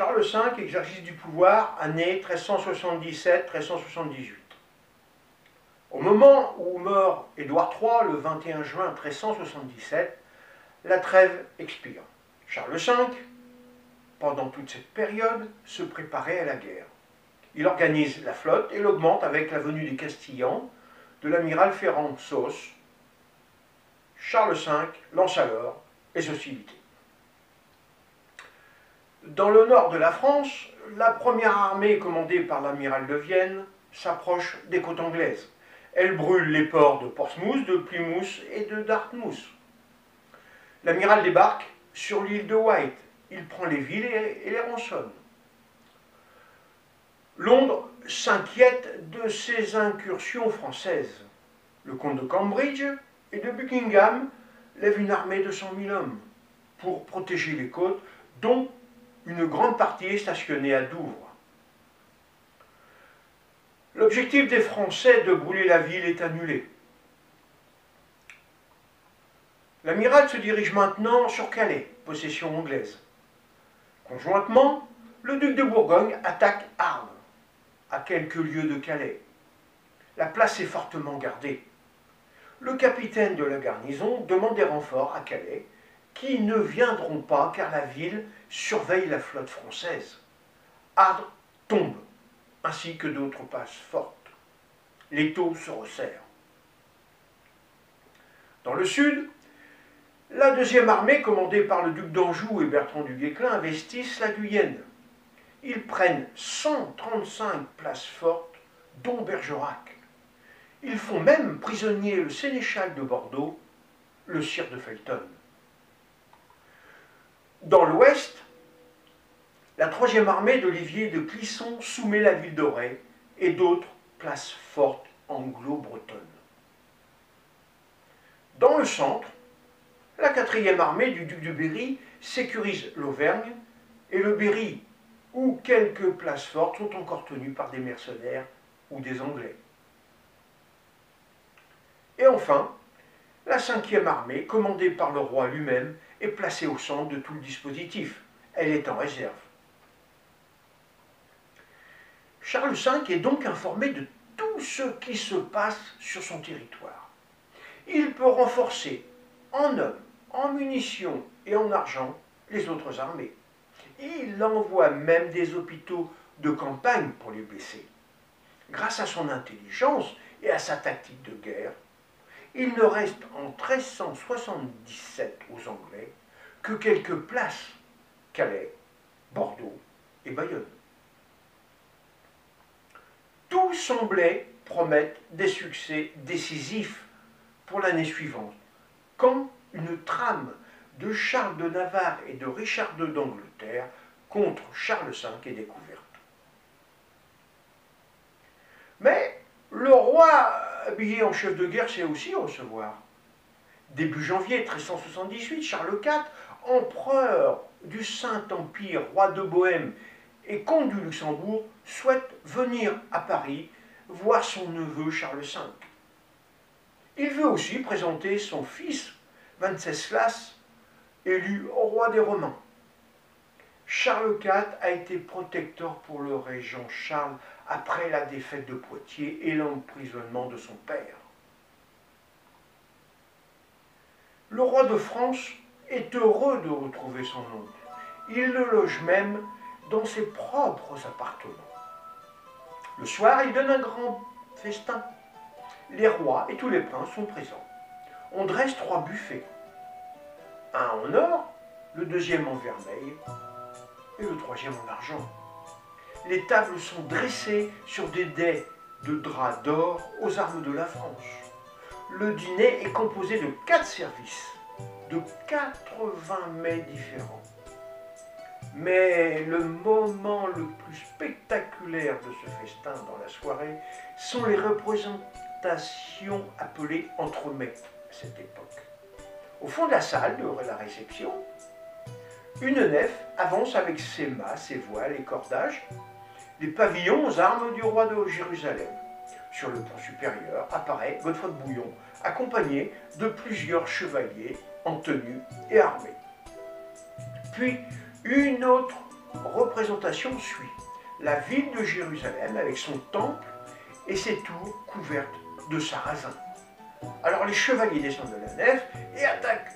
Charles V, exercice du pouvoir, année 1377-1378. Au moment où meurt Édouard III, le 21 juin 1377, la trêve expire. Charles V, pendant toute cette période, se préparait à la guerre. Il organise la flotte et l'augmente avec la venue des Castillans, de l'amiral Ferrand Sauce. Charles V lance alors les hostilités. Dans le nord de la France, la première armée commandée par l'amiral de Vienne s'approche des côtes anglaises. Elle brûle les ports de Portsmouth, de Plymouth et de Dartmouth. L'amiral débarque sur l'île de White. Il prend les villes et les rançonne. Londres s'inquiète de ces incursions françaises. Le comte de Cambridge et de Buckingham lèvent une armée de 100 000 hommes pour protéger les côtes, dont une grande partie est stationnée à Douvres. L'objectif des Français de brûler la ville est annulé. L'amiral se dirige maintenant sur Calais, possession anglaise. Conjointement, le duc de Bourgogne attaque Arles, à quelques lieues de Calais. La place est fortement gardée. Le capitaine de la garnison demande des renforts à Calais, qui ne viendront pas car la ville surveille la flotte française. Ardres tombe, ainsi que d'autres passes fortes. L'étau se resserre. Dans le sud, la deuxième armée, commandée par le duc d'Anjou et Bertrand du Guesclin, investissent la Guyenne. Ils prennent 135 places fortes, dont Bergerac. Ils font même prisonnier le sénéchal de Bordeaux, le sire de Felton. Dans l'ouest, la troisième armée d'Olivier de Clisson soumet la ville d'Auray et d'autres places fortes anglo-bretonnes. Dans le centre, la quatrième armée du duc de Berry sécurise l'Auvergne et le Berry, où quelques places fortes sont encore tenues par des mercenaires ou des Anglais. Et enfin, la cinquième armée, commandée par le roi lui-même, est placée au centre de tout le dispositif. Elle est en réserve. Charles V est donc informé de tout ce qui se passe sur son territoire. Il peut renforcer en hommes, en munitions et en argent les autres armées. Il envoie même des hôpitaux de campagne pour les blessés. Grâce à son intelligence et à sa tactique de guerre, il ne reste en 1377 aux Anglais que quelques places, Calais, Bordeaux et Bayonne. Tout semblait promettre des succès décisifs pour l'année suivante, quand une trame de Charles de Navarre et de Richard II d'Angleterre contre Charles V est découverte. Mais le roi, habillé en chef de guerre, sait aussi recevoir. Début janvier 1378, Charles IV, empereur du Saint-Empire, roi de Bohême et comte du Luxembourg, souhaite venir à Paris voir son neveu Charles V. Il veut aussi présenter son fils Venceslas, élu roi des Romains. Charles IV a été protecteur pour le régent Charles après la défaite de Poitiers et l'emprisonnement de son père. Le roi de France est heureux de retrouver son oncle. Il le loge même dans ses propres appartements. Le soir, il donne un grand festin. Les rois et tous les princes sont présents. On dresse trois buffets. Un en or, le deuxième en vermeil et le troisième en argent. Les tables sont dressées sur des dais de drap d'or aux armes de la France. Le dîner est composé de quatre services, de 80 mets différents. Mais le moment le plus spectaculaire de ce festin dans la soirée sont les représentations appelées entremets à cette époque. Au fond de la salle de la réception, une nef avance avec ses mâts, ses voiles et cordages, les pavillons aux armes du roi de Jérusalem. Sur le pont supérieur apparaît Godefroy de Bouillon, accompagné de plusieurs chevaliers en tenue et armés. Puis une autre représentation suit la ville de Jérusalem avec son temple et ses tours couvertes de sarrasins. Alors les chevaliers descendent de la nef et attaquent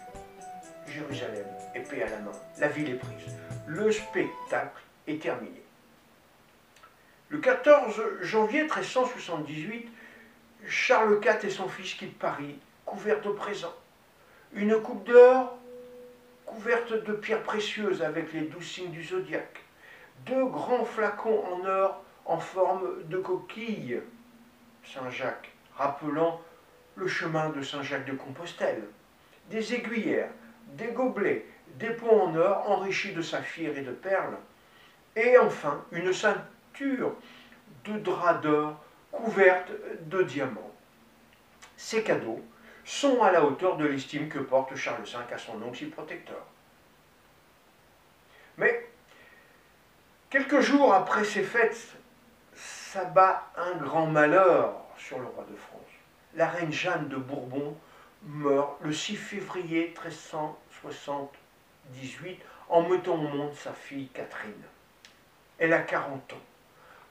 Jérusalem, épée à la main. La ville est prise. Le spectacle est terminé. Le 14 janvier 1378, Charles IV et son fils quittent Paris, couverts de présents. Une coupe d'or couverte de pierres précieuses avec les douze signes du zodiaque. Deux grands flacons en or en forme de coquille, Saint-Jacques, rappelant le chemin de Saint-Jacques de Compostelle. Des aiguillères, des gobelets, des pots en or enrichis de saphir et de perles. Et enfin, une ceinture de drap d'or couverte de diamants. Ces cadeaux sont à la hauteur de l'estime que porte Charles V à son oncle protecteur. Mais, quelques jours après ces fêtes, s'abat un grand malheur sur le roi de France. La reine Jeanne de Bourbon meurt le 6 février 1378 en mettant au monde sa fille Catherine. Elle a 40 ans.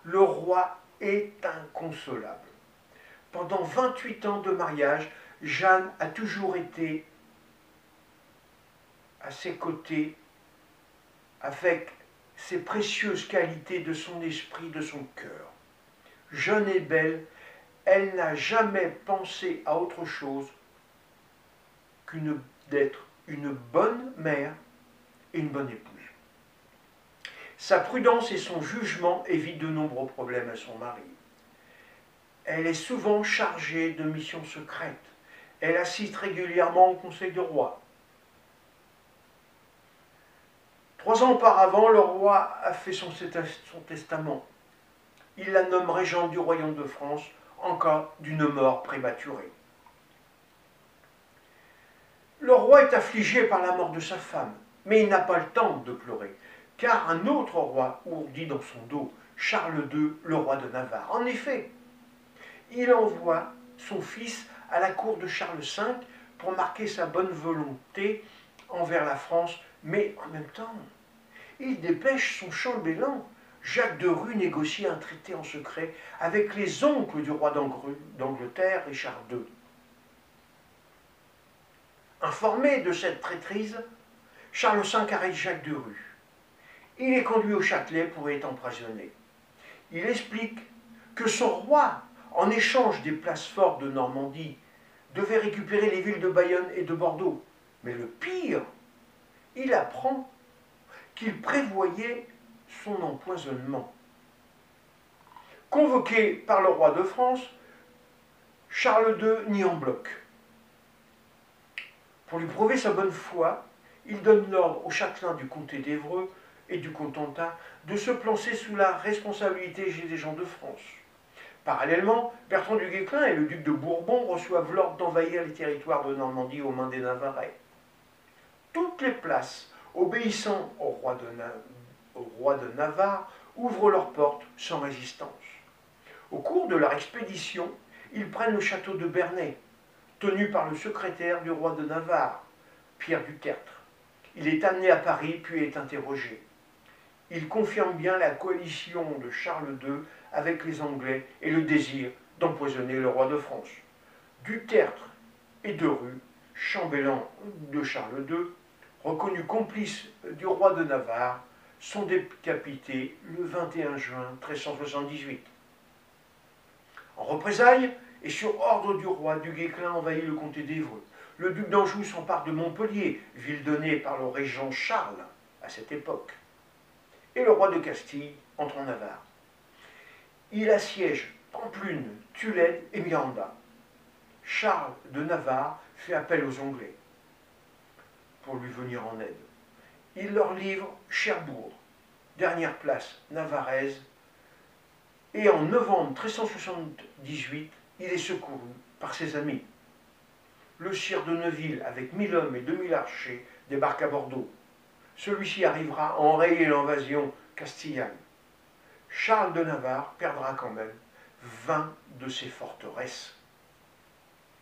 Le roi est inconsolable. Pendant 28 ans de mariage, Jeanne a toujours été à ses côtés avec ses précieuses qualités de son esprit, de son cœur. Jeune et belle, elle n'a jamais pensé à autre chose qu'une d'être une bonne mère et une bonne épouse. Sa prudence et son jugement évitent de nombreux problèmes à son mari. Elle est souvent chargée de missions secrètes. Elle assiste régulièrement au Conseil de roi. Trois ans auparavant, le roi a fait son, son testament. Il la nomme régente du royaume de France en cas d'une mort prématurée. Le roi est affligé par la mort de sa femme, mais il n'a pas le temps de pleurer, car un autre roi ourdit dans son dos, Charles II, le roi de Navarre. En effet, il envoie son fils à la cour de Charles V pour marquer sa bonne volonté envers la France, mais en même temps, il dépêche son chambellan Jacques de Rue négocie un traité en secret avec les oncles du roi d'Angleterre, Richard II. Informé de cette traîtrise, Charles V arrête Jacques de Rue. Il est conduit au Châtelet pour être emprisonné. Il explique que son roi, en échange des places fortes de Normandie, devait récupérer les villes de Bayonne et de Bordeaux. Mais le pire, il apprend qu'il prévoyait son empoisonnement. Convoqué par le roi de France, Charles II nie en bloc. Pour lui prouver sa bonne foi, il donne l'ordre au châtelain du comté d'Evreux et du Cotentin de se placer sous la responsabilité des gens de France. Parallèlement, Bertrand du Guesclin et le duc de Bourbon reçoivent l'ordre d'envahir les territoires de Normandie aux mains des Navarrais. Toutes les places obéissant au roi de Navarre ouvrent leurs portes sans résistance. Au cours de leur expédition, ils prennent le château de Bernay, tenu par le secrétaire du roi de Navarre, Pierre du Tertre. Il est amené à Paris puis est interrogé. Il confirme bien la coalition de Charles II avec les Anglais et le désir d'empoisonner le roi de France. Du Tertre et de Rue, chambellan de Charles II, reconnu complice du roi de Navarre, sont décapités le 21 juin 1378. En représailles, et sur ordre du roi, du Guesclin envahit le comté d'Évreux. Le duc d'Anjou s'empare de Montpellier, ville donnée par le régent Charles à cette époque. Et le roi de Castille entre en Navarre. Il assiège Pamplune, Tulède et Miranda. Charles de Navarre fait appel aux Anglais pour lui venir en aide il leur livre Cherbourg, dernière place navarraise, et en novembre 1378, il est secouru par ses amis. Le sire de Neuville, avec mille hommes et deux mille archers, débarque à Bordeaux. Celui-ci arrivera à enrayer l'invasion castillane. Charles de Navarre perdra quand même 20 de ses forteresses.